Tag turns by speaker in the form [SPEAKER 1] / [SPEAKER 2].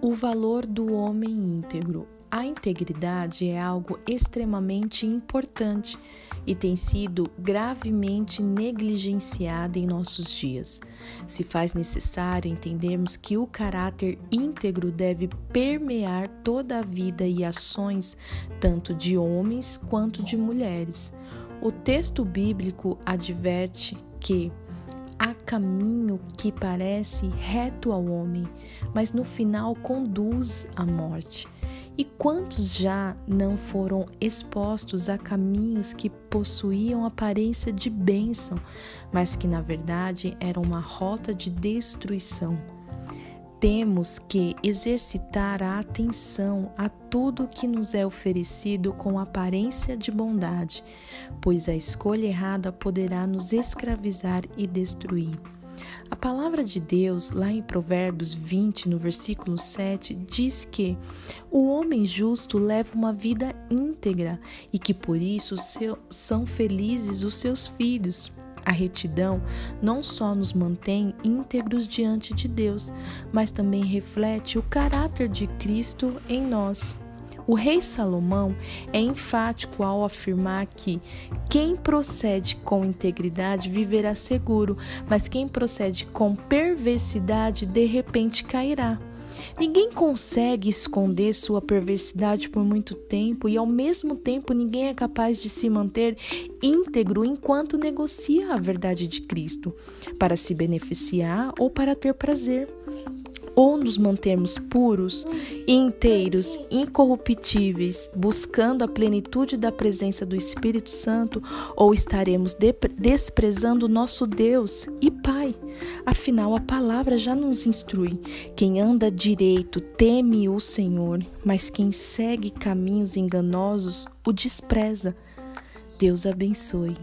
[SPEAKER 1] O valor do homem íntegro. A integridade é algo extremamente importante e tem sido gravemente negligenciada em nossos dias. Se faz necessário entendermos que o caráter íntegro deve permear toda a vida e ações, tanto de homens quanto de mulheres. O texto bíblico adverte que Há caminho que parece reto ao homem, mas no final conduz à morte. E quantos já não foram expostos a caminhos que possuíam aparência de bênção, mas que na verdade eram uma rota de destruição? Temos que exercitar a atenção a tudo que nos é oferecido com aparência de bondade, pois a escolha errada poderá nos escravizar e destruir. A palavra de Deus, lá em Provérbios 20, no versículo 7, diz que o homem justo leva uma vida íntegra e que por isso são felizes os seus filhos. A retidão não só nos mantém íntegros diante de Deus, mas também reflete o caráter de Cristo em nós. O rei Salomão é enfático ao afirmar que quem procede com integridade viverá seguro, mas quem procede com perversidade de repente cairá. Ninguém consegue esconder sua perversidade por muito tempo e, ao mesmo tempo, ninguém é capaz de se manter íntegro enquanto negocia a verdade de Cristo, para se beneficiar ou para ter prazer ou nos mantermos puros, inteiros, incorruptíveis, buscando a plenitude da presença do Espírito Santo, ou estaremos desprezando nosso Deus e Pai. Afinal, a palavra já nos instrui: quem anda direito teme o Senhor, mas quem segue caminhos enganosos o despreza. Deus abençoe.